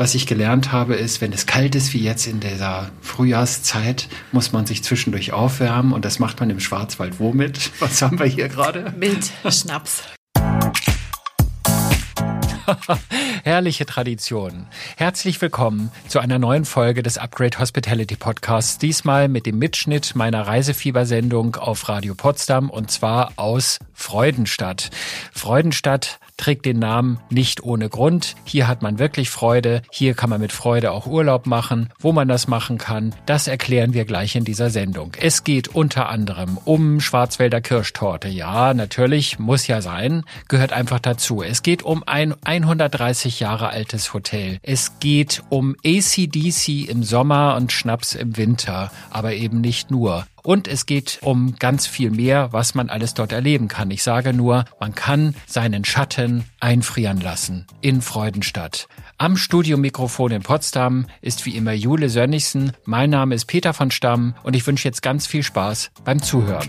Was ich gelernt habe, ist, wenn es kalt ist wie jetzt in dieser Frühjahrszeit, muss man sich zwischendurch aufwärmen und das macht man im Schwarzwald womit? Was haben wir hier gerade? Mit Schnaps. Herrliche Tradition. Herzlich willkommen zu einer neuen Folge des Upgrade Hospitality Podcasts. Diesmal mit dem Mitschnitt meiner Reisefiebersendung auf Radio Potsdam und zwar aus Freudenstadt. Freudenstadt trägt den Namen nicht ohne Grund. Hier hat man wirklich Freude. Hier kann man mit Freude auch Urlaub machen. Wo man das machen kann, das erklären wir gleich in dieser Sendung. Es geht unter anderem um Schwarzwälder Kirschtorte. Ja, natürlich, muss ja sein, gehört einfach dazu. Es geht um ein 130 Jahre altes Hotel. Es geht um ACDC im Sommer und Schnaps im Winter, aber eben nicht nur. Und es geht um ganz viel mehr, was man alles dort erleben kann. Ich sage nur, man kann seinen Schatten einfrieren lassen in Freudenstadt. Am Studiomikrofon in Potsdam ist wie immer Jule Sönnigsen. Mein Name ist Peter von Stamm und ich wünsche jetzt ganz viel Spaß beim Zuhören.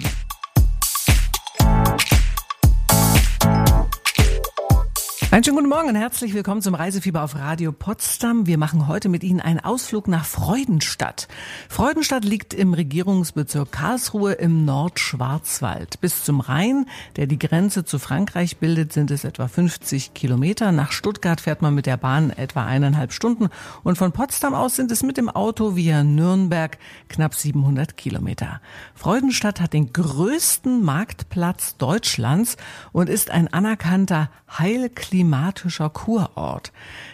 Einen schönen guten Morgen und herzlich willkommen zum Reisefieber auf Radio Potsdam. Wir machen heute mit Ihnen einen Ausflug nach Freudenstadt. Freudenstadt liegt im Regierungsbezirk Karlsruhe im Nordschwarzwald. Bis zum Rhein, der die Grenze zu Frankreich bildet, sind es etwa 50 Kilometer. Nach Stuttgart fährt man mit der Bahn etwa eineinhalb Stunden und von Potsdam aus sind es mit dem Auto via Nürnberg knapp 700 Kilometer. Freudenstadt hat den größten Marktplatz Deutschlands und ist ein anerkannter Heilklima klimatischer Kurort.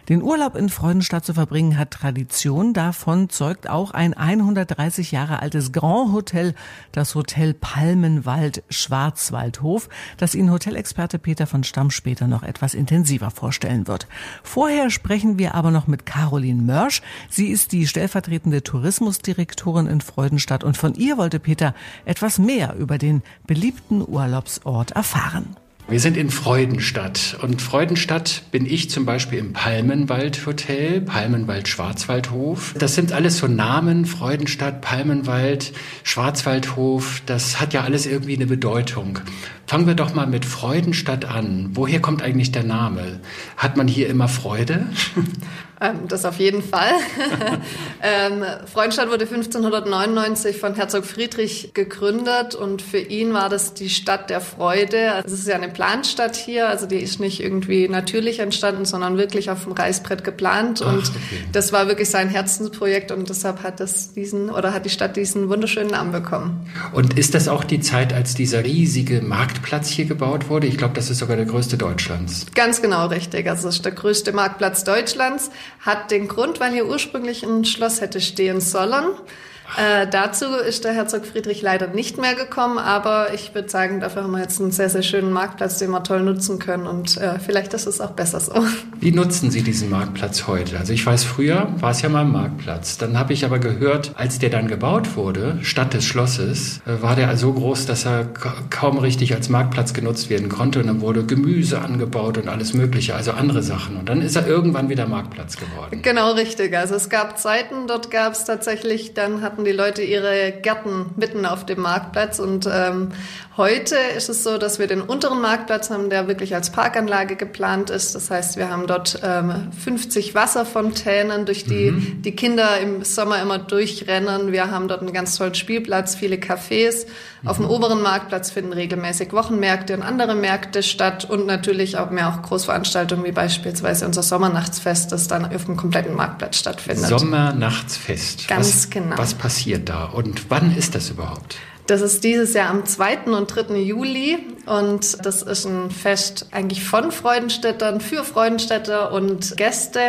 Den Urlaub in Freudenstadt zu verbringen hat Tradition. Davon zeugt auch ein 130 Jahre altes Grand Hotel, das Hotel Palmenwald Schwarzwaldhof, das Ihnen Hotelexperte Peter von Stamm später noch etwas intensiver vorstellen wird. Vorher sprechen wir aber noch mit Caroline Mörsch. Sie ist die stellvertretende Tourismusdirektorin in Freudenstadt und von ihr wollte Peter etwas mehr über den beliebten Urlaubsort erfahren. Wir sind in Freudenstadt und Freudenstadt bin ich zum Beispiel im Palmenwald Hotel, Palmenwald Schwarzwaldhof. Das sind alles so Namen, Freudenstadt, Palmenwald, Schwarzwaldhof, das hat ja alles irgendwie eine Bedeutung. Fangen wir doch mal mit Freudenstadt an. Woher kommt eigentlich der Name? Hat man hier immer Freude? Ähm, das auf jeden Fall. ähm, Freudenstadt wurde 1599 von Herzog Friedrich gegründet und für ihn war das die Stadt der Freude. Es ist ja eine Planstadt hier, also die ist nicht irgendwie natürlich entstanden, sondern wirklich auf dem Reißbrett geplant Ach, und okay. das war wirklich sein Herzensprojekt und deshalb hat das diesen oder hat die Stadt diesen wunderschönen Namen bekommen. Und ist das auch die Zeit, als dieser riesige Marktplatz hier gebaut wurde? Ich glaube, das ist sogar der größte Deutschlands. Ganz genau richtig. Also es ist der größte Marktplatz Deutschlands hat den Grund, weil hier ursprünglich ein Schloss hätte stehen sollen. Äh, dazu ist der Herzog Friedrich leider nicht mehr gekommen, aber ich würde sagen, dafür haben wir jetzt einen sehr, sehr schönen Marktplatz, den wir toll nutzen können und äh, vielleicht ist es auch besser so. Wie nutzen Sie diesen Marktplatz heute? Also ich weiß, früher war es ja mal ein Marktplatz. Dann habe ich aber gehört, als der dann gebaut wurde, statt des Schlosses, äh, war der so groß, dass er kaum richtig als Marktplatz genutzt werden konnte und dann wurde Gemüse angebaut und alles Mögliche, also andere Sachen. Und dann ist er irgendwann wieder Marktplatz geworden. Genau richtig. Also es gab Zeiten, dort gab es tatsächlich, dann hat hatten die Leute ihre Gärten mitten auf dem Marktplatz. Und ähm, heute ist es so, dass wir den unteren Marktplatz haben, der wirklich als Parkanlage geplant ist. Das heißt, wir haben dort ähm, 50 Wasserfontänen, durch die mhm. die Kinder im Sommer immer durchrennen. Wir haben dort einen ganz tollen Spielplatz, viele Cafés. Mhm. Auf dem oberen Marktplatz finden regelmäßig Wochenmärkte und andere Märkte statt und natürlich auch mehr auch Großveranstaltungen wie beispielsweise unser Sommernachtsfest, das dann auf dem kompletten Marktplatz stattfindet. Sommernachtsfest. Ganz was, genau. Was passiert da und wann ist das überhaupt? Das ist dieses Jahr am 2. und 3. Juli und das ist ein Fest eigentlich von Freudenstädtern für Freudenstädter und Gäste.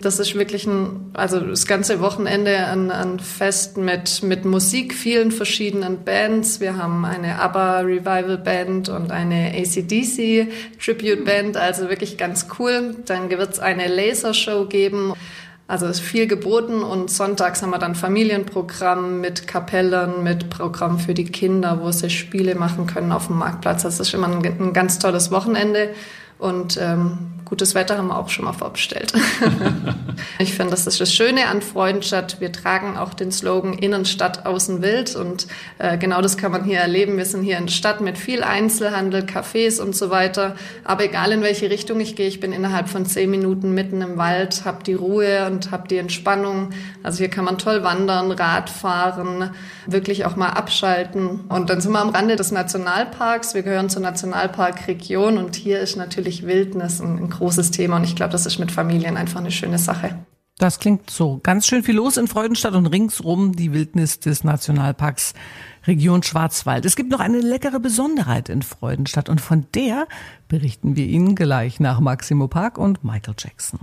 Das ist wirklich ein, also das ganze Wochenende ein, ein Fest mit, mit Musik, vielen verschiedenen Bands. Wir haben eine ABBA Revival Band und eine ACDC Tribute Band, also wirklich ganz cool. Dann wird es eine Lasershow geben. Also ist viel geboten und sonntags haben wir dann Familienprogramm mit Kapellen, mit Programm für die Kinder, wo sie Spiele machen können auf dem Marktplatz. Das ist immer ein, ein ganz tolles Wochenende und ähm, gutes Wetter haben wir auch schon mal vorbestellt. Ich finde, das ist das Schöne an Freudenstadt. Wir tragen auch den Slogan Innenstadt, Außen Wild und äh, genau das kann man hier erleben. Wir sind hier in der Stadt mit viel Einzelhandel, Cafés und so weiter. Aber egal in welche Richtung ich gehe, ich bin innerhalb von zehn Minuten mitten im Wald, habe die Ruhe und habe die Entspannung. Also hier kann man toll wandern, Rad fahren, wirklich auch mal abschalten. Und dann sind wir am Rande des Nationalparks. Wir gehören zur Nationalparkregion und hier ist natürlich Wildnis ein großes Thema und ich glaube, das ist mit Familien einfach eine schöne Sache. Das klingt so. Ganz schön viel los in Freudenstadt und ringsrum die Wildnis des Nationalparks Region Schwarzwald. Es gibt noch eine leckere Besonderheit in Freudenstadt und von der berichten wir Ihnen gleich nach Maximo Park und Michael Jackson.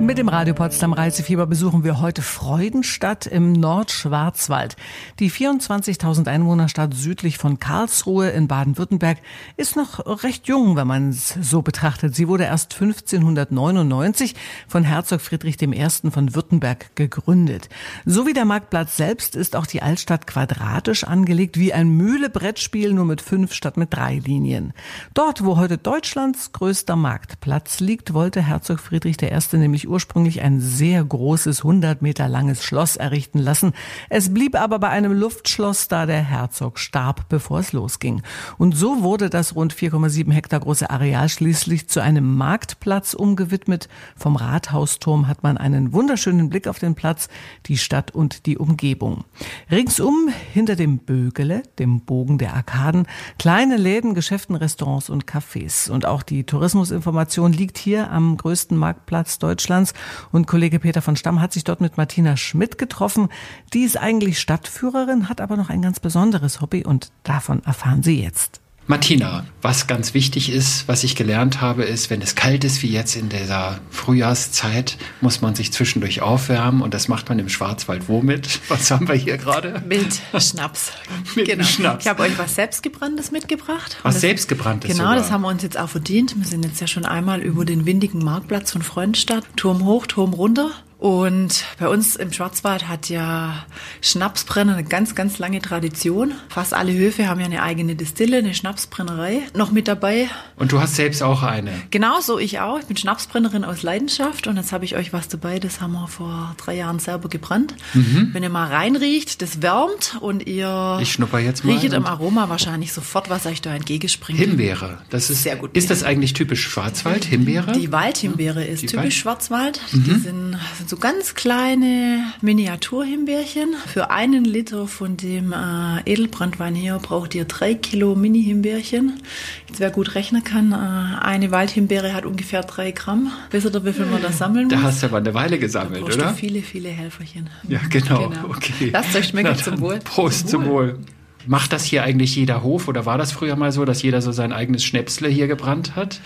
Mit dem Radio Potsdam Reisefieber besuchen wir heute Freudenstadt im Nordschwarzwald. Die 24.000 Einwohnerstadt südlich von Karlsruhe in Baden-Württemberg ist noch recht jung, wenn man es so betrachtet. Sie wurde erst 1599 von Herzog Friedrich I. von Württemberg gegründet. So wie der Marktplatz selbst ist auch die Altstadt quadratisch angelegt, wie ein Mühle-Brettspiel, nur mit fünf statt mit drei Linien. Dort, wo heute Deutschlands größter Marktplatz liegt, wollte Herzog Friedrich I. nämlich ursprünglich ein sehr großes, 100 Meter langes Schloss errichten lassen. Es blieb aber bei einem Luftschloss, da der Herzog starb, bevor es losging. Und so wurde das rund 4,7 Hektar große Areal schließlich zu einem Marktplatz umgewidmet. Vom Rathausturm hat man einen wunderschönen Blick auf den Platz, die Stadt und die Umgebung. Ringsum hinter dem Bögele, dem Bogen der Arkaden, kleine Läden, Geschäften, Restaurants und Cafés. Und auch die Tourismusinformation liegt hier am größten Marktplatz Deutschlands Deutschlands. Und Kollege Peter von Stamm hat sich dort mit Martina Schmidt getroffen. Die ist eigentlich Stadtführerin, hat aber noch ein ganz besonderes Hobby und davon erfahren Sie jetzt. Martina, was ganz wichtig ist, was ich gelernt habe, ist, wenn es kalt ist wie jetzt in dieser Frühjahrszeit, muss man sich zwischendurch aufwärmen und das macht man im Schwarzwald womit? Was haben wir hier gerade? Mit Schnaps. Mit genau. Schnaps. Ich habe euch was selbstgebranntes mitgebracht. Was das, selbstgebranntes? Genau, sogar. das haben wir uns jetzt auch verdient. Wir sind jetzt ja schon einmal über den windigen Marktplatz von Freudenstadt, Turm hoch, Turm runter und bei uns im Schwarzwald hat ja Schnapsbrenner eine ganz, ganz lange Tradition. Fast alle Höfe haben ja eine eigene Distille, eine Schnapsbrennerei noch mit dabei. Und du hast selbst auch eine? Genau, so ich auch. Ich bin Schnapsbrennerin aus Leidenschaft und jetzt habe ich euch was dabei, das haben wir vor drei Jahren selber gebrannt. Mhm. Wenn ihr mal reinriecht, das wärmt und ihr ich schnupper jetzt mal riechet im Aroma wahrscheinlich sofort, was euch da entgegenspringt. Himbeere, das ist sehr gut. Ist das eigentlich typisch Schwarzwald, Himbeere? Die Waldhimbeere ist Die typisch Wald? Schwarzwald. Mhm. Die sind, sind so ganz kleine Miniaturhimbeerchen. Für einen Liter von dem äh, Edelbrandwein hier braucht ihr drei Kilo Mini-Himbeerchen. Jetzt wer gut rechnen kann, äh, eine Waldhimbeere hat ungefähr drei Gramm. Wisst ihr, wie viel man da sammeln muss? Da hast du aber eine Weile gesammelt, da oder? Viele, viele Helferchen. Ja, genau. genau. Okay. Lasst euch schmecken zum Wohl. Prost zum Wohl. Zum Wohl. Macht das hier eigentlich jeder Hof oder war das früher mal so, dass jeder so sein eigenes Schnäpsle hier gebrannt hat?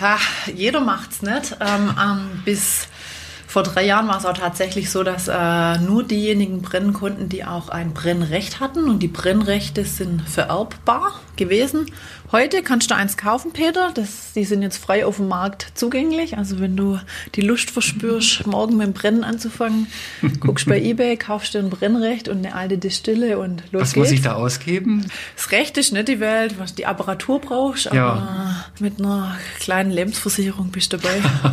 Ha, jeder macht's nicht. Ähm, ähm, bis vor drei Jahren war es auch tatsächlich so, dass äh, nur diejenigen brennen konnten, die auch ein Brennrecht hatten. Und die Brennrechte sind vererbbar gewesen. Heute kannst du eins kaufen, Peter. Das, die sind jetzt frei auf dem Markt zugänglich. Also wenn du die Lust verspürst, morgen mit dem Brennen anzufangen, guckst bei Ebay, kaufst du ein Brennrecht und eine alte Distille und los Was geht's. muss ich da ausgeben? Das Recht ist nicht die Welt, was die Apparatur brauchst, aber ja. mit einer kleinen Lebensversicherung bist du dabei.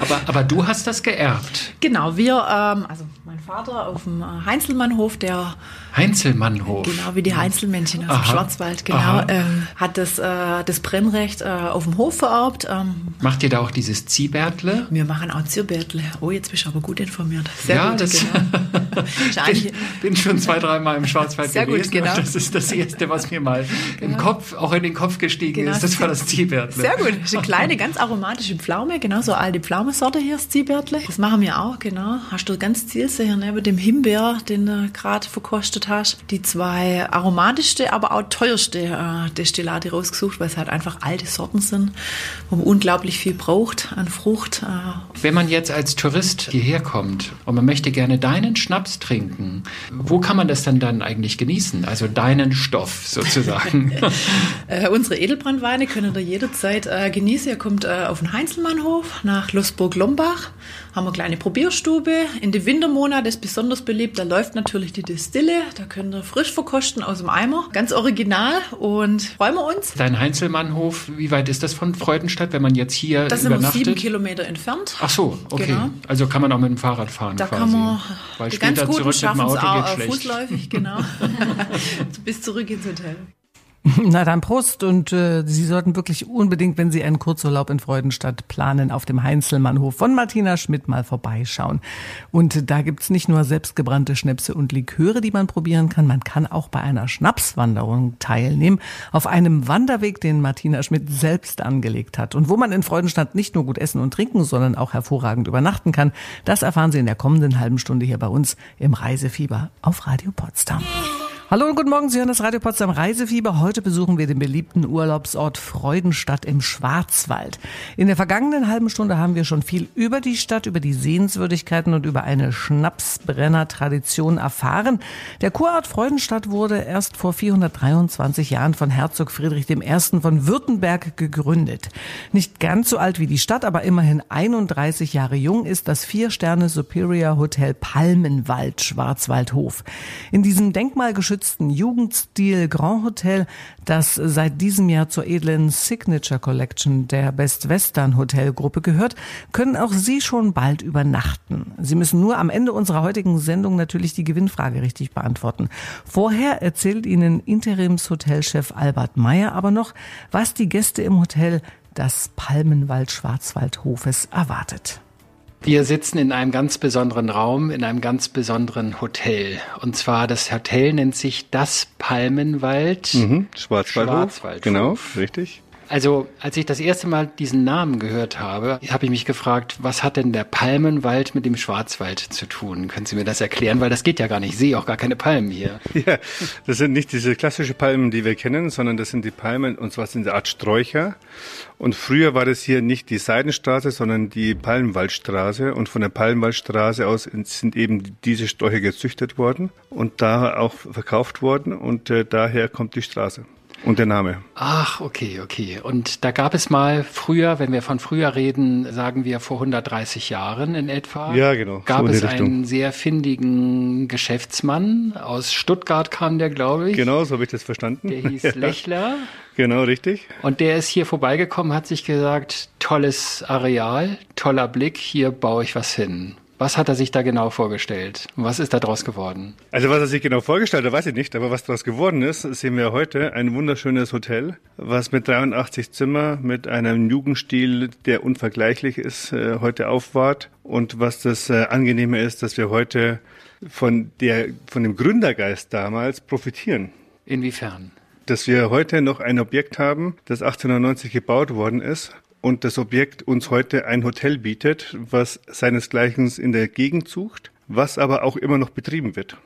aber, aber du hast das geerbt. Genau, wir, ähm, also mein Vater auf dem äh, Heinzelmannhof, der Heinzelmannhof. Genau, wie die Heinzelmännchen aus Aha. dem Schwarzwald, genau. Ähm, hat das, äh, das Brennrecht äh, auf dem Hof vererbt. Ähm, Macht ihr da auch dieses Ziehbärtle? Wir machen auch Ziehbärtle. Oh, jetzt bist du aber gut informiert. Sehr ja, gut, das genau. bin, bin schon zwei, dreimal im Schwarzwald Sehr gewesen. Gut, genau. Das ist das Erste, was mir mal genau. im Kopf, auch in den Kopf gestiegen genau. ist. Das war das Ziehbärtle. Sehr gut. Das ist eine kleine, ganz aromatische Pflaume. Genau, so alte Pflaumensorte hier, das Ziehbärtle. Das machen wir auch, genau. Hast du ganz zielsicher neben dem Himbeer, den du gerade verkostet hast, die zwei aromatischste, aber auch teuerste äh, Destillate rausgesucht, weil es halt einfach alte Sorten sind, wo man unglaublich viel braucht an Frucht. Äh. Wenn man jetzt als Tourist hierher kommt und man möchte gerne deinen Schnaps trinken, wo kann man das dann dann eigentlich genießen? Also deinen Stoff sozusagen. äh, unsere Edelbrandweine können ihr jederzeit äh, genießen. Ihr kommt äh, auf den Heinzelmannhof nach Losburg-Lombach, haben wir eine kleine Probierstube. In den Wintermonaten ist besonders beliebt, da läuft natürlich die Distille, da könnt ihr frisch verkosten aus dem Eimer. Ganz original und freuen wir uns. Dein Heinzelmannhof, wie weit ist das von Freudenstadt, wenn man jetzt hier das übernachtet? Das sind wir sieben Kilometer entfernt. Ach so, okay. Genau. Also kann man auch mit dem Fahrrad fahren da quasi. kann man Weil ganz gut schaffen schlecht. fußläufig, genau. Bis zurück ins Hotel. Na dann Prost und äh, Sie sollten wirklich unbedingt, wenn Sie einen Kurzurlaub in Freudenstadt planen, auf dem Heinzelmannhof von Martina Schmidt mal vorbeischauen. Und da gibt's nicht nur selbstgebrannte Schnäpse und Liköre, die man probieren kann, man kann auch bei einer Schnapswanderung teilnehmen, auf einem Wanderweg, den Martina Schmidt selbst angelegt hat. Und wo man in Freudenstadt nicht nur gut essen und trinken, sondern auch hervorragend übernachten kann, das erfahren Sie in der kommenden halben Stunde hier bei uns im Reisefieber auf Radio Potsdam. Hallo und guten Morgen, Sie hören das Radio Potsdam Reisefieber. Heute besuchen wir den beliebten Urlaubsort Freudenstadt im Schwarzwald. In der vergangenen halben Stunde haben wir schon viel über die Stadt, über die Sehenswürdigkeiten und über eine Schnapsbrenner-Tradition erfahren. Der Kurort Freudenstadt wurde erst vor 423 Jahren von Herzog Friedrich I. von Württemberg gegründet. Nicht ganz so alt wie die Stadt, aber immerhin 31 Jahre jung ist das Vier-Sterne Superior Hotel Palmenwald Schwarzwaldhof. In diesem denkmalgeschützten geschützten Jugendstil Grand Hotel, das seit diesem Jahr zur edlen Signature Collection der Best Western Hotelgruppe gehört, können auch Sie schon bald übernachten. Sie müssen nur am Ende unserer heutigen Sendung natürlich die Gewinnfrage richtig beantworten. Vorher erzählt Ihnen Interimshotelchef Albert Meyer aber noch, was die Gäste im Hotel das Palmenwald Schwarzwaldhofes erwartet. Wir sitzen in einem ganz besonderen Raum, in einem ganz besonderen Hotel. Und zwar das Hotel nennt sich das Palmenwald. Mhm, Schwarzwaldhof. Schwarzwaldhof. Genau, richtig. Also, als ich das erste Mal diesen Namen gehört habe, habe ich mich gefragt, was hat denn der Palmenwald mit dem Schwarzwald zu tun? Können Sie mir das erklären? Weil das geht ja gar nicht. Ich sehe auch gar keine Palmen hier. Ja, das sind nicht diese klassischen Palmen, die wir kennen, sondern das sind die Palmen, und zwar sind sie Art Sträucher. Und früher war das hier nicht die Seidenstraße, sondern die Palmenwaldstraße. Und von der Palmenwaldstraße aus sind eben diese Sträucher gezüchtet worden und da auch verkauft worden. Und äh, daher kommt die Straße. Und der Name. Ach, okay, okay. Und da gab es mal früher, wenn wir von früher reden, sagen wir vor 130 Jahren in etwa. Ja, genau. Gab so es einen sehr findigen Geschäftsmann. Aus Stuttgart kam der, glaube ich. Genau, so habe ich das verstanden. Der hieß Lechler. Genau, richtig. Und der ist hier vorbeigekommen, hat sich gesagt, tolles Areal, toller Blick, hier baue ich was hin. Was hat er sich da genau vorgestellt? was ist da draus geworden? Also was er sich genau vorgestellt hat, weiß ich nicht. Aber was daraus geworden ist, sehen wir heute. Ein wunderschönes Hotel, was mit 83 Zimmer, mit einem Jugendstil, der unvergleichlich ist, äh, heute aufwahrt. Und was das äh, Angenehme ist, dass wir heute von, der, von dem Gründergeist damals profitieren. Inwiefern? Dass wir heute noch ein Objekt haben, das 1890 gebaut worden ist und das Objekt uns heute ein Hotel bietet, was seinesgleichen in der Gegend sucht, was aber auch immer noch betrieben wird.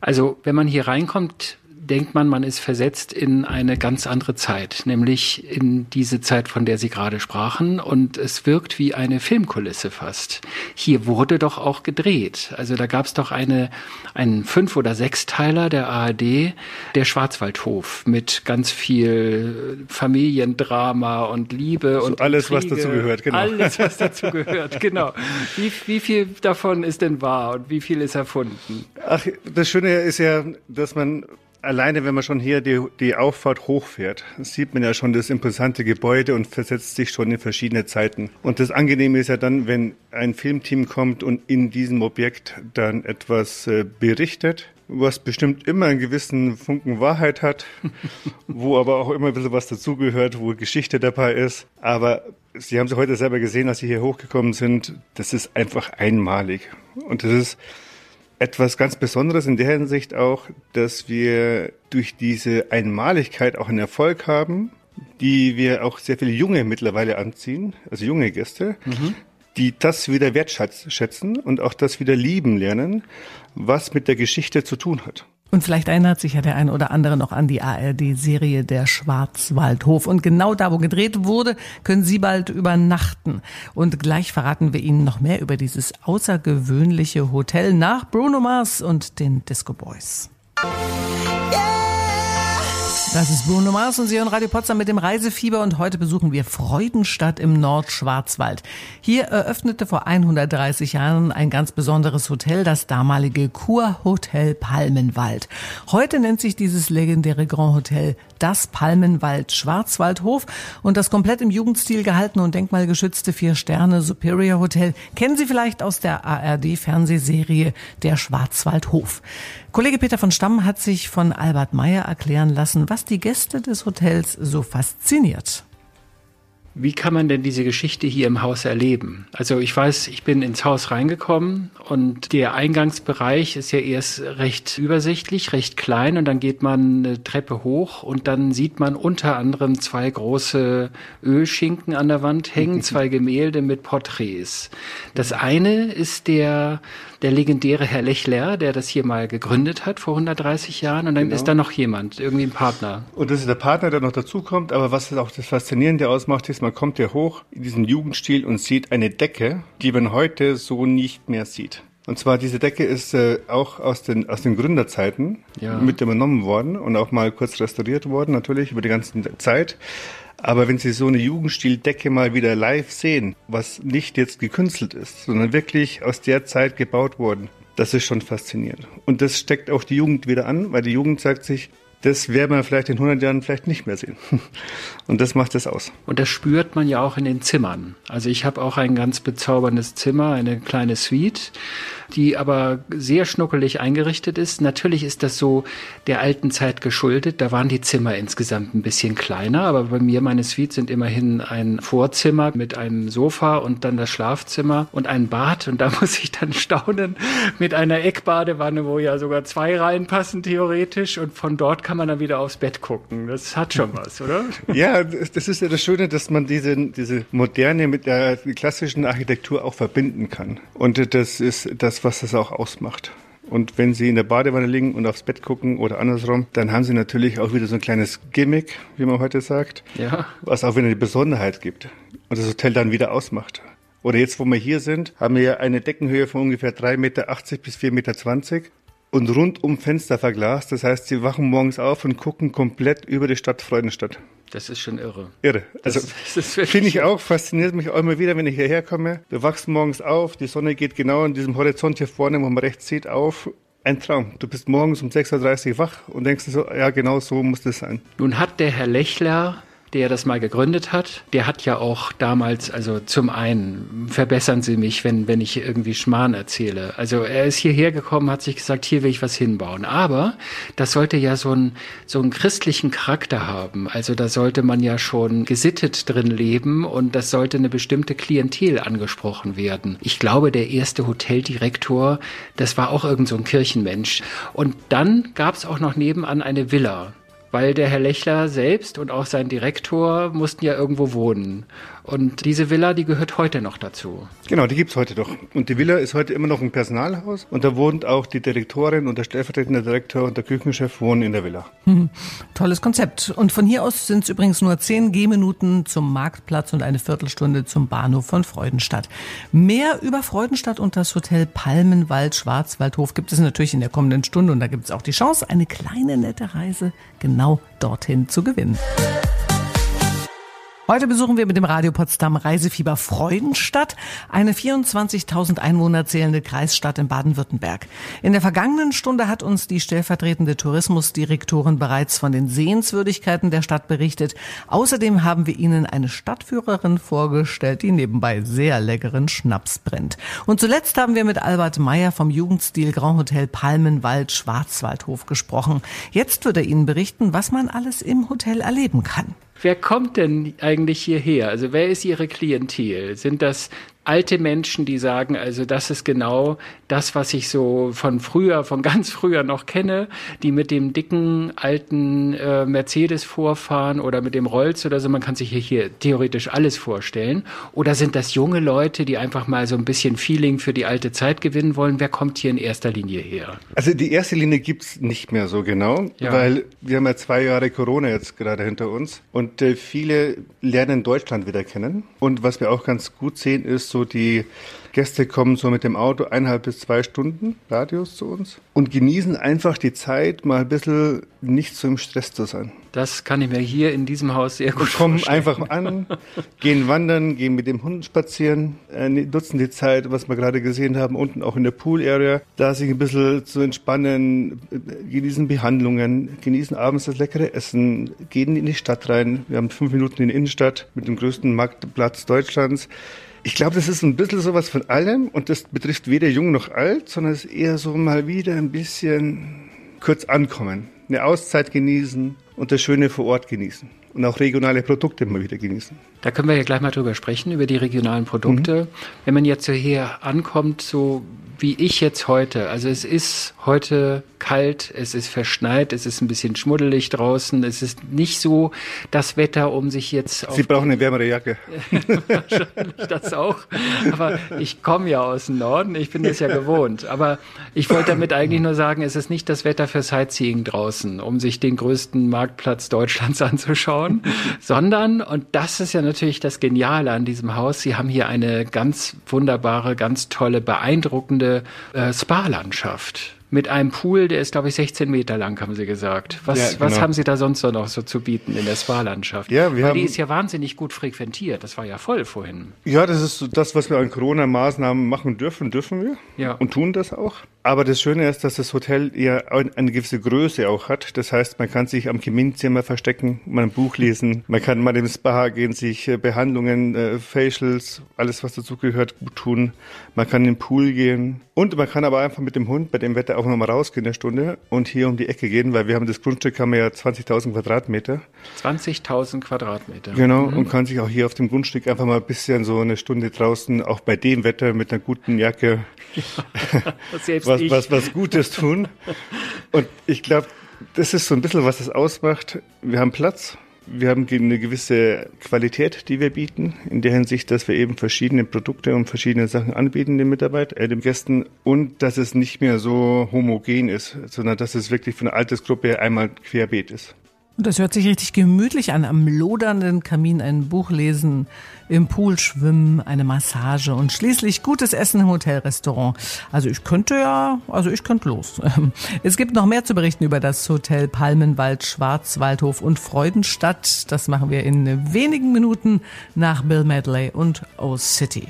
Also, wenn man hier reinkommt, denkt man, man ist versetzt in eine ganz andere Zeit, nämlich in diese Zeit, von der Sie gerade sprachen. Und es wirkt wie eine Filmkulisse fast. Hier wurde doch auch gedreht. Also da gab es doch eine, einen Fünf- oder Sechsteiler der ARD, der Schwarzwaldhof, mit ganz viel Familiendrama und Liebe so und alles, Intrige. was dazu gehört, genau. Alles, was dazu gehört, genau. Wie, wie viel davon ist denn wahr und wie viel ist erfunden? Ach, das Schöne ist ja, dass man Alleine, wenn man schon hier die, die Auffahrt hochfährt, sieht man ja schon das imposante Gebäude und versetzt sich schon in verschiedene Zeiten. Und das Angenehme ist ja dann, wenn ein Filmteam kommt und in diesem Objekt dann etwas äh, berichtet, was bestimmt immer einen gewissen Funken Wahrheit hat, wo aber auch immer ein bisschen was dazugehört, wo Geschichte dabei ist. Aber Sie haben es heute selber gesehen, als Sie hier hochgekommen sind, das ist einfach einmalig. Und das ist etwas ganz Besonderes in der Hinsicht auch, dass wir durch diese Einmaligkeit auch einen Erfolg haben, die wir auch sehr viele Junge mittlerweile anziehen, also junge Gäste, mhm. die das wieder wertschätzen und auch das wieder lieben lernen, was mit der Geschichte zu tun hat. Und vielleicht erinnert sich ja der eine oder andere noch an die ARD-Serie Der Schwarzwaldhof. Und genau da, wo gedreht wurde, können Sie bald übernachten. Und gleich verraten wir Ihnen noch mehr über dieses außergewöhnliche Hotel nach Bruno Mars und den Disco Boys. Das ist Bruno Mars und Sie hören Radio Potsdam mit dem Reisefieber und heute besuchen wir Freudenstadt im Nordschwarzwald. Hier eröffnete vor 130 Jahren ein ganz besonderes Hotel, das damalige Kurhotel Palmenwald. Heute nennt sich dieses legendäre Grand Hotel das Palmenwald Schwarzwaldhof und das komplett im Jugendstil gehaltene und denkmalgeschützte Vier-Sterne Superior Hotel kennen Sie vielleicht aus der ARD-Fernsehserie Der Schwarzwaldhof. Kollege Peter von Stamm hat sich von Albert Meyer erklären lassen, was die Gäste des Hotels so fasziniert. Wie kann man denn diese Geschichte hier im Haus erleben? Also ich weiß, ich bin ins Haus reingekommen und der Eingangsbereich ist ja erst recht übersichtlich, recht klein und dann geht man eine Treppe hoch und dann sieht man unter anderem zwei große Ölschinken an der Wand hängen, zwei Gemälde mit Porträts. Das eine ist der der legendäre Herr Lechler, der das hier mal gegründet hat vor 130 Jahren. Und dann genau. ist da noch jemand, irgendwie ein Partner. Und das ist der Partner, der noch dazukommt. Aber was auch das Faszinierende ausmacht, ist, man kommt hier hoch in diesen Jugendstil und sieht eine Decke, die man heute so nicht mehr sieht. Und zwar diese Decke ist äh, auch aus den, aus den Gründerzeiten ja. mit übernommen worden und auch mal kurz restauriert worden, natürlich über die ganze Zeit. Aber wenn Sie so eine Jugendstildecke mal wieder live sehen, was nicht jetzt gekünstelt ist, sondern wirklich aus der Zeit gebaut worden, das ist schon faszinierend. Und das steckt auch die Jugend wieder an, weil die Jugend sagt sich, das werden wir vielleicht in 100 Jahren vielleicht nicht mehr sehen. Und das macht es aus. Und das spürt man ja auch in den Zimmern. Also ich habe auch ein ganz bezauberndes Zimmer, eine kleine Suite, die aber sehr schnuckelig eingerichtet ist. Natürlich ist das so der alten Zeit geschuldet. Da waren die Zimmer insgesamt ein bisschen kleiner, aber bei mir meine Suite sind immerhin ein Vorzimmer mit einem Sofa und dann das Schlafzimmer und ein Bad. Und da muss ich dann staunen mit einer Eckbadewanne, wo ja sogar zwei reinpassen theoretisch. Und von dort kann man dann wieder aufs Bett gucken. Das hat schon was, oder? Ja, das ist ja das Schöne, dass man diese, diese Moderne mit der klassischen Architektur auch verbinden kann. Und das ist das was das auch ausmacht. Und wenn Sie in der Badewanne liegen und aufs Bett gucken oder andersrum, dann haben Sie natürlich auch wieder so ein kleines Gimmick, wie man heute sagt, ja. was auch wieder eine Besonderheit gibt und das Hotel dann wieder ausmacht. Oder jetzt, wo wir hier sind, haben wir eine Deckenhöhe von ungefähr 3,80 Meter bis 4,20 Meter und rundum Fenster verglast. Das heißt, Sie wachen morgens auf und gucken komplett über die Stadt Freudenstadt. Das ist schon irre. Irre. Also finde ich auch, fasziniert mich auch immer wieder, wenn ich hierher komme. Du wachst morgens auf, die Sonne geht genau an diesem Horizont hier vorne, wo man rechts sieht, auf. Ein Traum. Du bist morgens um 6.30 Uhr wach und denkst so, ja, genau so muss das sein. Nun hat der Herr Lechler der das mal gegründet hat, der hat ja auch damals, also zum einen, verbessern Sie mich, wenn, wenn ich irgendwie Schmarrn erzähle. Also er ist hierher gekommen, hat sich gesagt, hier will ich was hinbauen. Aber das sollte ja so einen, so einen christlichen Charakter haben. Also da sollte man ja schon gesittet drin leben und das sollte eine bestimmte Klientel angesprochen werden. Ich glaube, der erste Hoteldirektor, das war auch irgend so ein Kirchenmensch. Und dann gab es auch noch nebenan eine Villa weil der Herr Lechler selbst und auch sein Direktor mussten ja irgendwo wohnen. Und diese Villa, die gehört heute noch dazu. Genau, die gibt's heute doch. Und die Villa ist heute immer noch ein Personalhaus. Und da wohnt auch die Direktorin und der stellvertretende Direktor und der Küchenchef wohnen in der Villa. Hm, tolles Konzept. Und von hier aus sind es übrigens nur zehn Gehminuten zum Marktplatz und eine Viertelstunde zum Bahnhof von Freudenstadt. Mehr über Freudenstadt und das Hotel Palmenwald Schwarzwaldhof gibt es natürlich in der kommenden Stunde. Und da gibt es auch die Chance, eine kleine nette Reise genau dorthin zu gewinnen. Heute besuchen wir mit dem Radio Potsdam Reisefieber Freudenstadt, eine 24.000 Einwohner zählende Kreisstadt in Baden-Württemberg. In der vergangenen Stunde hat uns die stellvertretende Tourismusdirektorin bereits von den Sehenswürdigkeiten der Stadt berichtet. Außerdem haben wir Ihnen eine Stadtführerin vorgestellt, die nebenbei sehr leckeren Schnaps brennt. Und zuletzt haben wir mit Albert Meyer vom Jugendstil Grand Hotel Palmenwald Schwarzwaldhof gesprochen. Jetzt wird er Ihnen berichten, was man alles im Hotel erleben kann. Wer kommt denn eigentlich hierher? Also wer ist Ihre Klientel? Sind das alte Menschen, die sagen, also das ist genau das, was ich so von früher, von ganz früher noch kenne, die mit dem dicken alten äh, Mercedes vorfahren oder mit dem Rolls oder so. Man kann sich hier, hier theoretisch alles vorstellen. Oder sind das junge Leute, die einfach mal so ein bisschen Feeling für die alte Zeit gewinnen wollen? Wer kommt hier in erster Linie her? Also die erste Linie gibt's nicht mehr so genau, ja. weil wir haben ja zwei Jahre Corona jetzt gerade hinter uns und äh, viele lernen Deutschland wieder kennen. Und was wir auch ganz gut sehen, ist so so die Gäste kommen so mit dem Auto eineinhalb bis zwei Stunden Radius zu uns und genießen einfach die Zeit, mal ein bisschen nicht so im Stress zu sein. Das kann ich mir hier in diesem Haus sehr gut kommen vorstellen. einfach an, gehen wandern, gehen mit dem Hund spazieren, äh, nutzen die Zeit, was wir gerade gesehen haben, unten auch in der Pool-Area, da sich ein bisschen zu entspannen, äh, genießen Behandlungen, genießen abends das leckere Essen, gehen in die Stadt rein. Wir haben fünf Minuten in die Innenstadt mit dem größten Marktplatz Deutschlands. Ich glaube, das ist ein bisschen sowas von allem und das betrifft weder jung noch alt, sondern es ist eher so mal wieder ein bisschen kurz ankommen, eine Auszeit genießen und das Schöne vor Ort genießen und auch regionale Produkte mal wieder genießen. Da können wir ja gleich mal drüber sprechen, über die regionalen Produkte. Mhm. Wenn man jetzt hier ankommt, so wie ich jetzt heute, also es ist heute kalt, es ist verschneit, es ist ein bisschen schmuddelig draußen, es ist nicht so das Wetter, um sich jetzt Sie brauchen eine wärmere Jacke. Wahrscheinlich das auch. Aber ich komme ja aus dem Norden, ich bin das ja gewohnt. Aber ich wollte damit eigentlich nur sagen, es ist nicht das Wetter für Sightseeing draußen, um sich den größten Marktplatz Deutschlands anzuschauen, sondern, und das ist ja natürlich das Geniale an diesem Haus, Sie haben hier eine ganz wunderbare, ganz tolle, beeindruckende äh, Spa-Landschaft mit einem Pool, der ist, glaube ich, 16 Meter lang, haben Sie gesagt. Was, ja, genau. was haben Sie da sonst noch so zu bieten in der Spa-Landschaft? Ja, wir Weil haben, die ist ja wahnsinnig gut frequentiert. Das war ja voll vorhin. Ja, das ist das, was wir an Corona-Maßnahmen machen dürfen, dürfen wir. Ja. Und tun das auch. Aber das Schöne ist, dass das Hotel ja eine gewisse Größe auch hat. Das heißt, man kann sich am Kaminzimmer verstecken, mal ein Buch lesen, man kann mal im Spa gehen, sich äh, Behandlungen, äh, Facials, alles was dazugehört, gut tun. Man kann in den Pool gehen und man kann aber einfach mit dem Hund bei dem Wetter auch nochmal rausgehen eine Stunde und hier um die Ecke gehen, weil wir haben das Grundstück haben wir ja 20.000 Quadratmeter. 20.000 Quadratmeter. Genau, mhm. und kann sich auch hier auf dem Grundstück einfach mal ein bisschen so eine Stunde draußen, auch bei dem Wetter mit einer guten Jacke, ja, was, was, was Gutes tun. Und ich glaube, das ist so ein bisschen, was das ausmacht. Wir haben Platz, wir haben eine gewisse Qualität, die wir bieten, in der Hinsicht, dass wir eben verschiedene Produkte und verschiedene Sachen anbieten den Mitarbeitern, äh, den Gästen und dass es nicht mehr so homogen ist, sondern dass es wirklich von der Altersgruppe einmal querbeet ist. Und das hört sich richtig gemütlich an. Am lodernden Kamin ein Buch lesen, im Pool schwimmen, eine Massage und schließlich gutes Essen im Hotelrestaurant. Also ich könnte ja, also ich könnte los. Es gibt noch mehr zu berichten über das Hotel Palmenwald, Schwarzwaldhof und Freudenstadt. Das machen wir in wenigen Minuten nach Bill Medley und O City.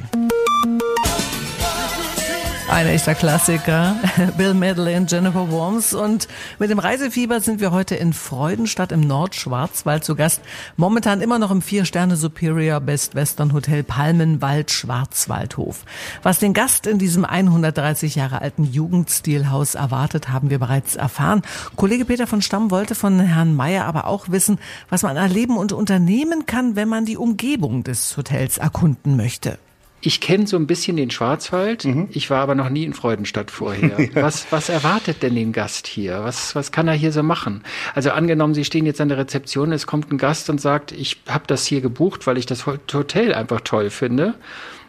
Ein echter Klassiker. Bill Medley und Jennifer Worms. Und mit dem Reisefieber sind wir heute in Freudenstadt im Nordschwarzwald zu Gast. Momentan immer noch im Vier-Sterne Superior Best Western Hotel Palmenwald Schwarzwaldhof. Was den Gast in diesem 130 Jahre alten Jugendstilhaus erwartet, haben wir bereits erfahren. Kollege Peter von Stamm wollte von Herrn Meyer aber auch wissen, was man erleben und unternehmen kann, wenn man die Umgebung des Hotels erkunden möchte. Ich kenne so ein bisschen den Schwarzwald. Mhm. Ich war aber noch nie in Freudenstadt vorher. ja. was, was erwartet denn den Gast hier? Was, was kann er hier so machen? Also angenommen, Sie stehen jetzt an der Rezeption, es kommt ein Gast und sagt, ich habe das hier gebucht, weil ich das Hotel einfach toll finde.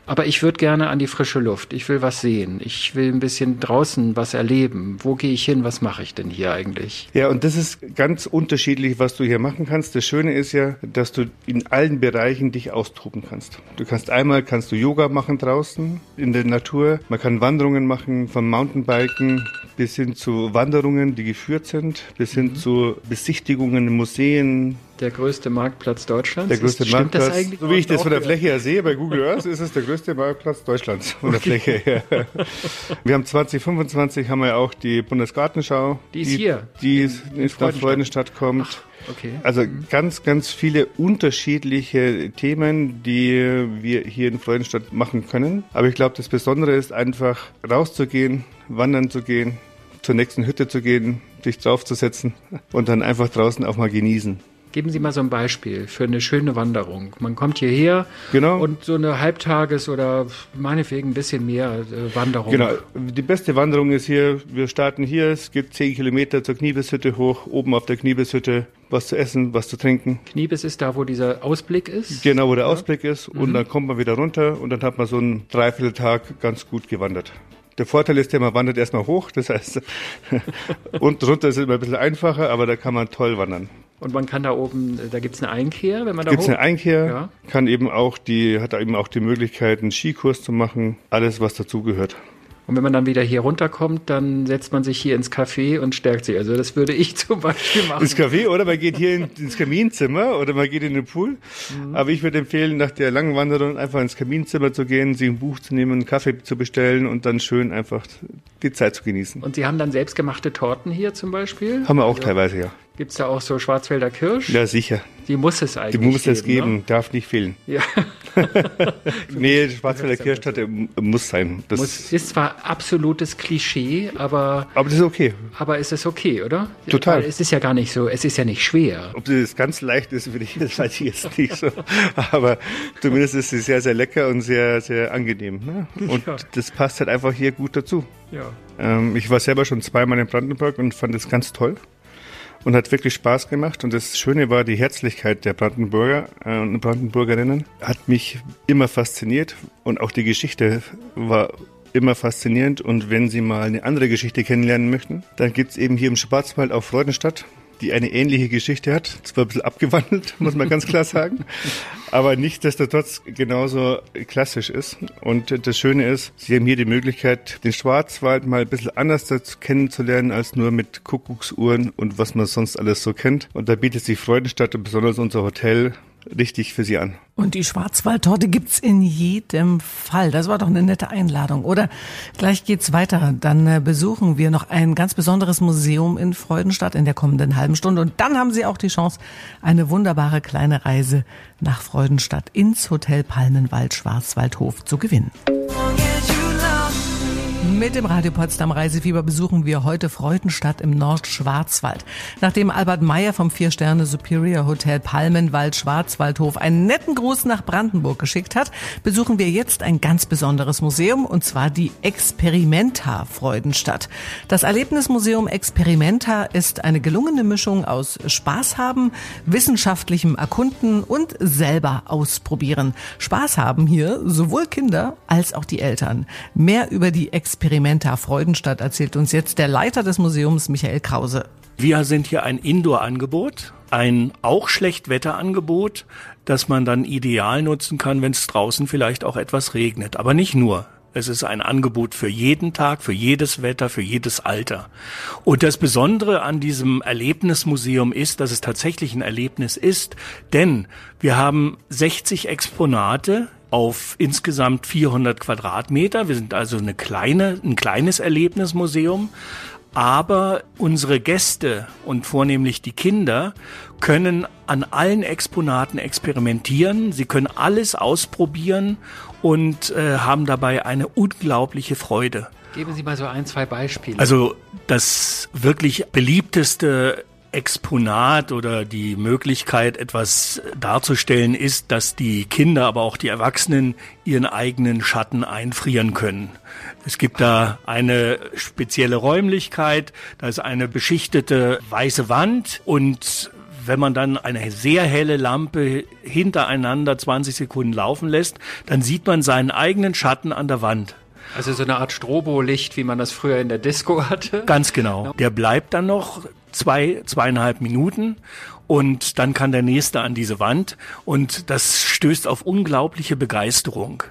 Aber ich würde gerne an die frische Luft. Ich will was sehen. Ich will ein bisschen draußen was erleben. Wo gehe ich hin? Was mache ich denn hier eigentlich? Ja, und das ist ganz unterschiedlich, was du hier machen kannst. Das Schöne ist ja, dass du in allen Bereichen dich austoben kannst. Du kannst einmal kannst du Yoga machen draußen in der Natur. Man kann Wanderungen machen, vom Mountainbiken bis hin zu Wanderungen, die geführt sind, bis hin mhm. zu Besichtigungen in Museen, der größte Marktplatz Deutschlands. Der größte ist, Marktplatz. so wie ich das von der Fläche her sehe, bei Google Earth ist es der größte Marktplatz Deutschlands von der Fläche her. Wir haben 2025 haben wir auch die Bundesgartenschau. Die ist die, hier. Die in, in nach Freudenstadt, Freudenstadt kommt. Ach. Okay. Also ganz, ganz viele unterschiedliche Themen, die wir hier in Freudenstadt machen können. Aber ich glaube, das Besondere ist einfach rauszugehen, wandern zu gehen, zur nächsten Hütte zu gehen, sich draufzusetzen und dann einfach draußen auch mal genießen. Geben Sie mal so ein Beispiel für eine schöne Wanderung. Man kommt hierher genau. und so eine Halbtages- oder meinetwegen ein bisschen mehr äh, Wanderung. Genau. Die beste Wanderung ist hier, wir starten hier, es geht zehn Kilometer zur Kniebeshütte hoch, oben auf der Kniebeshütte was zu essen, was zu trinken. Kniebes ist da, wo dieser Ausblick ist? Genau, wo der ja. Ausblick ist. Und mhm. dann kommt man wieder runter und dann hat man so einen Dreivierteltag ganz gut gewandert. Der Vorteil ist ja, man wandert erstmal hoch, das heißt, und runter ist es immer ein bisschen einfacher, aber da kann man toll wandern. Und man kann da oben, da gibt es eine Einkehr, wenn man da Gibt es hoch... eine Einkehr, Ja. kann eben auch die, hat eben auch die Möglichkeit, einen Skikurs zu machen, alles was dazugehört. Und wenn man dann wieder hier runterkommt, dann setzt man sich hier ins Café und stärkt sich. Also das würde ich zum Beispiel machen. Ins Café oder man geht hier in, ins Kaminzimmer oder man geht in den Pool. Mhm. Aber ich würde empfehlen, nach der langen Wanderung einfach ins Kaminzimmer zu gehen, sich ein Buch zu nehmen, einen Kaffee zu bestellen und dann schön einfach die Zeit zu genießen. Und Sie haben dann selbstgemachte Torten hier zum Beispiel? Haben wir auch teilweise, ja. Gibt es da auch so Schwarzwälder Kirsch? Ja, sicher. Die muss es Die eigentlich muss es geben, Ne? darf nicht fehlen. Ja. Nee, Schwarzwälder Kirschtorte muss sein. Das, Muss, ist zwar absolutes Klischee, aber, aber das ist okay. aber es ist okay, oder? Total. Weil es ist ja gar nicht so, es ist ja nicht schwer. Ob das ganz leicht ist, würde ich, das weiß ich jetzt nicht so. Aber zumindest ist es sehr, sehr lecker und sehr, sehr angenehm. Ne? Und Ja. das passt halt einfach hier gut dazu. Ja. Ähm, ich war selber schon zweimal in Brandenburg und fand es ganz toll. Und hat wirklich Spaß gemacht. Und das Schöne war die Herzlichkeit der Brandenburger äh, und Brandenburgerinnen. Hat mich immer fasziniert. Und auch die Geschichte war immer faszinierend. Und wenn Sie mal eine andere Geschichte kennenlernen möchten, dann gibt's eben hier im Schwarzwald auch Freudenstadt, die eine ähnliche Geschichte hat. Zwar ein bisschen abgewandelt, muss man ganz klar sagen. Aber nichtsdestotrotz genauso klassisch ist. Und das Schöne ist, Sie haben hier die Möglichkeit, den Schwarzwald mal ein bisschen anders kennenzulernen, als nur mit Kuckucksuhren und was man sonst alles so kennt. Und da bietet sich Freudenstadt und besonders unser Hotel richtig für Sie an. Und die Schwarzwaldtorte gibt's in jedem Fall. Das war doch eine nette Einladung, oder? Gleich geht's weiter. Dann äh, besuchen wir noch ein ganz besonderes Museum in Freudenstadt in der kommenden halben Stunde. Und dann haben Sie auch die Chance, eine wunderbare kleine Reise nach Freudenstadt ins Hotel Palmenwald Schwarzwaldhof zu gewinnen. Mit dem Radio Potsdam Reisefieber besuchen wir heute Freudenstadt im Nordschwarzwald. Nachdem Albert Meyer vom Vier-Sterne Superior Hotel Palmenwald Schwarzwaldhof einen netten Gruß nach Brandenburg geschickt hat, besuchen wir jetzt ein ganz besonderes Museum und zwar die Experimenta Freudenstadt. Das Erlebnismuseum Experimenta ist eine gelungene Mischung aus Spaß haben, wissenschaftlichem Erkunden und selber ausprobieren. Spaß haben hier sowohl Kinder als auch die Eltern. Mehr über die Experimenta Freudenstadt erzählt uns jetzt der Leiter des Museums Michael Krause. Wir sind hier ein Indoor-Angebot, ein auch Schlechtwetter-Angebot, das man dann ideal nutzen kann, wenn es draußen vielleicht auch etwas regnet. Aber nicht nur. Es ist ein Angebot für jeden Tag, für jedes Wetter, für jedes Alter. Und das Besondere an diesem Erlebnismuseum ist, dass es tatsächlich ein Erlebnis ist, denn wir haben 60 Exponate auf insgesamt 400 Quadratmeter. Wir sind also eine kleine, ein kleines Erlebnismuseum. Aber unsere Gäste und vornehmlich die Kinder können an allen Exponaten experimentieren. Sie können alles ausprobieren und äh, haben dabei eine unglaubliche Freude. Geben Sie mal so ein, zwei Beispiele. Also das wirklich beliebteste Exponat oder die Möglichkeit, etwas darzustellen, ist, dass die Kinder, aber auch die Erwachsenen ihren eigenen Schatten einfrieren können. Es gibt da eine spezielle Räumlichkeit, da ist eine beschichtete weiße Wand und wenn man dann eine sehr helle Lampe hintereinander 20 Sekunden laufen lässt, dann sieht man seinen eigenen Schatten an der Wand. also so eine Art Strobolicht, wie man das früher in der Disco hatte. Ganz genau. Der bleibt dann noch zwei, zweieinhalb Minuten und dann kann der nächste an diese Wand und das stößt auf unglaubliche Begeisterung.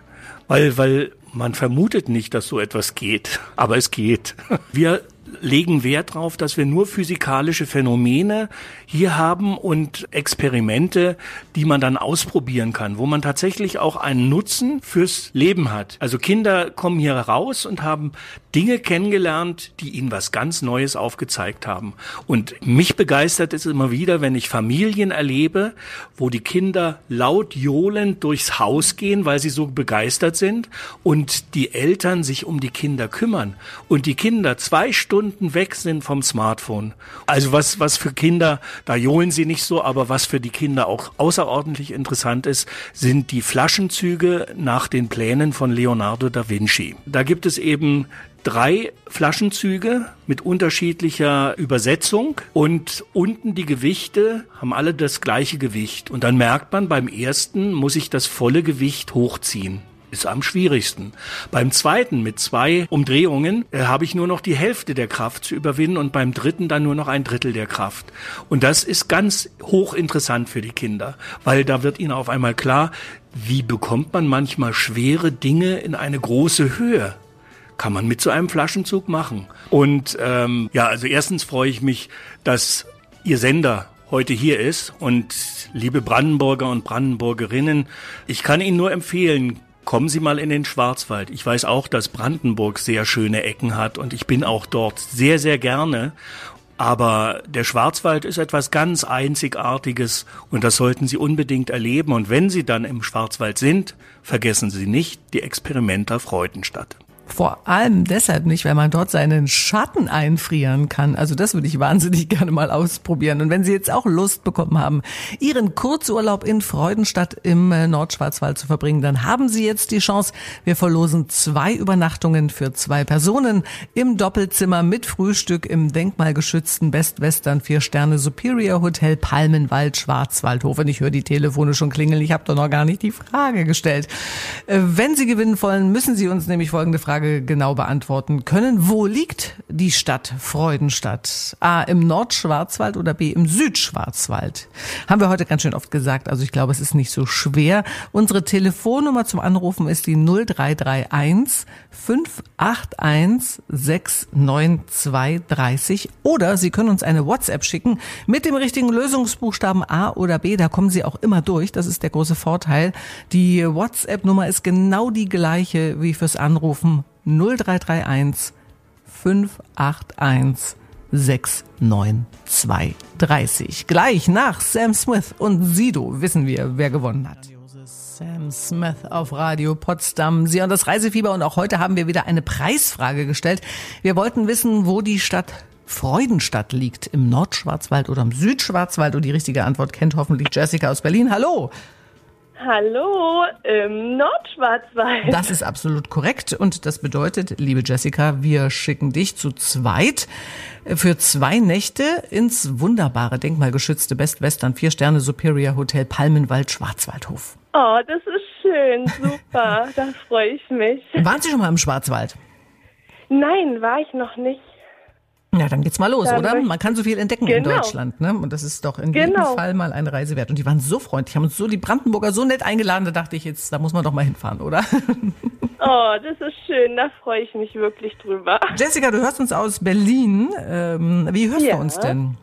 Weil, weil man vermutet nicht, dass so etwas geht, aber es geht. Wir legen Wert darauf, dass wir nur physikalische Phänomene hier haben und Experimente, die man dann ausprobieren kann, wo man tatsächlich auch einen Nutzen fürs Leben hat. Also Kinder kommen hier raus und haben Dinge kennengelernt, die ihnen was ganz Neues aufgezeigt haben. Und mich begeistert es immer wieder, wenn ich Familien erlebe, wo die Kinder laut johlend durchs Haus gehen, weil sie so begeistert sind und die Eltern sich um die Kinder kümmern und die Kinder zwei Stunden weg sind vom Smartphone. Also was, was für Kinder, da johlen sie nicht so, aber was für die Kinder auch außerordentlich interessant ist, sind die Flaschenzüge nach den Plänen von Leonardo da Vinci. Da gibt es eben drei Flaschenzüge mit unterschiedlicher Übersetzung und unten die Gewichte haben alle das gleiche Gewicht. Und dann merkt man, beim ersten muss ich das volle Gewicht hochziehen. Ist am schwierigsten. Beim zweiten mit zwei Umdrehungen äh, habe ich nur noch die Hälfte der Kraft zu überwinden und beim dritten dann nur noch ein Drittel der Kraft. Und das ist ganz hochinteressant für die Kinder, weil da wird ihnen auf einmal klar, wie bekommt man manchmal schwere Dinge in eine große Höhe? Kann man mit so einem Flaschenzug machen. Und ähm, ja, also erstens freue ich mich, dass Ihr Sender heute hier ist. Und liebe Brandenburger und Brandenburgerinnen, ich kann Ihnen nur empfehlen, kommen Sie mal in den Schwarzwald. Ich weiß auch, dass Brandenburg sehr schöne Ecken hat und ich bin auch dort sehr, sehr gerne. Aber der Schwarzwald ist etwas ganz Einzigartiges und das sollten Sie unbedingt erleben. Und wenn Sie dann im Schwarzwald sind, vergessen Sie nicht die Experimenta Freudenstadt. Vor allem deshalb nicht, weil man dort seinen Schatten einfrieren kann. Also das würde ich wahnsinnig gerne mal ausprobieren. Und wenn Sie jetzt auch Lust bekommen haben, Ihren Kurzurlaub in Freudenstadt im äh, Nordschwarzwald zu verbringen, dann haben Sie jetzt die Chance. Wir verlosen zwei Übernachtungen für zwei Personen im Doppelzimmer mit Frühstück im denkmalgeschützten Best Western Vier Sterne Superior Hotel Palmenwald Schwarzwaldhof. Und ich höre die Telefone schon klingeln. Ich habe doch noch gar nicht die Frage gestellt. Äh, wenn Sie gewinnen wollen, müssen Sie uns nämlich folgende Frage Frage genau beantworten können. Wo liegt die Stadt Freudenstadt? A im Nordschwarzwald oder B im Südschwarzwald? Haben wir heute ganz schön oft gesagt, also ich glaube, es ist nicht so schwer. Unsere Telefonnummer zum Anrufen ist die 0331 581 69230 oder Sie können uns eine WhatsApp schicken mit dem richtigen Lösungsbuchstaben A oder B, da kommen Sie auch immer durch, das ist der große Vorteil. Die WhatsApp-Nummer ist genau die gleiche wie fürs Anrufen 0331 581 69230. Gleich nach Sam Smith und Sido wissen wir, wer gewonnen hat. Sam Smith auf Radio Potsdam. Sie und das Reisefieber und auch heute haben wir wieder eine Preisfrage gestellt. Wir wollten wissen, wo die Stadt Freudenstadt liegt, im Nordschwarzwald oder im Südschwarzwald und die richtige Antwort kennt hoffentlich Jessica aus Berlin. Hallo! Hallo, im Nordschwarzwald. Das ist absolut korrekt und das bedeutet, liebe Jessica, wir schicken dich zu zweit für zwei Nächte ins wunderbare, denkmalgeschützte Best Western Vier Sterne Superior Hotel Palmenwald Schwarzwaldhof. Oh, das ist schön, super, da freue ich mich. Waren Sie schon mal im Schwarzwald? Nein, war ich noch nicht. Ja, dann geht's mal los, dann oder? Man kann so viel entdecken genau. in Deutschland, ne? Und das ist doch in genau. jedem Fall mal eine Reise wert. Und die waren so freundlich, haben uns so die Brandenburger so nett eingeladen, da dachte ich jetzt, da muss man doch mal hinfahren, oder? Oh, das ist schön, da freue ich mich wirklich drüber. Jessica, du hörst uns aus Berlin. Ähm, wie hörst ja. du uns denn?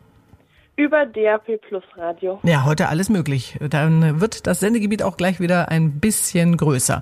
Über DRP Plus Radio. Ja, heute alles möglich. Dann wird das Sendegebiet auch gleich wieder ein bisschen größer.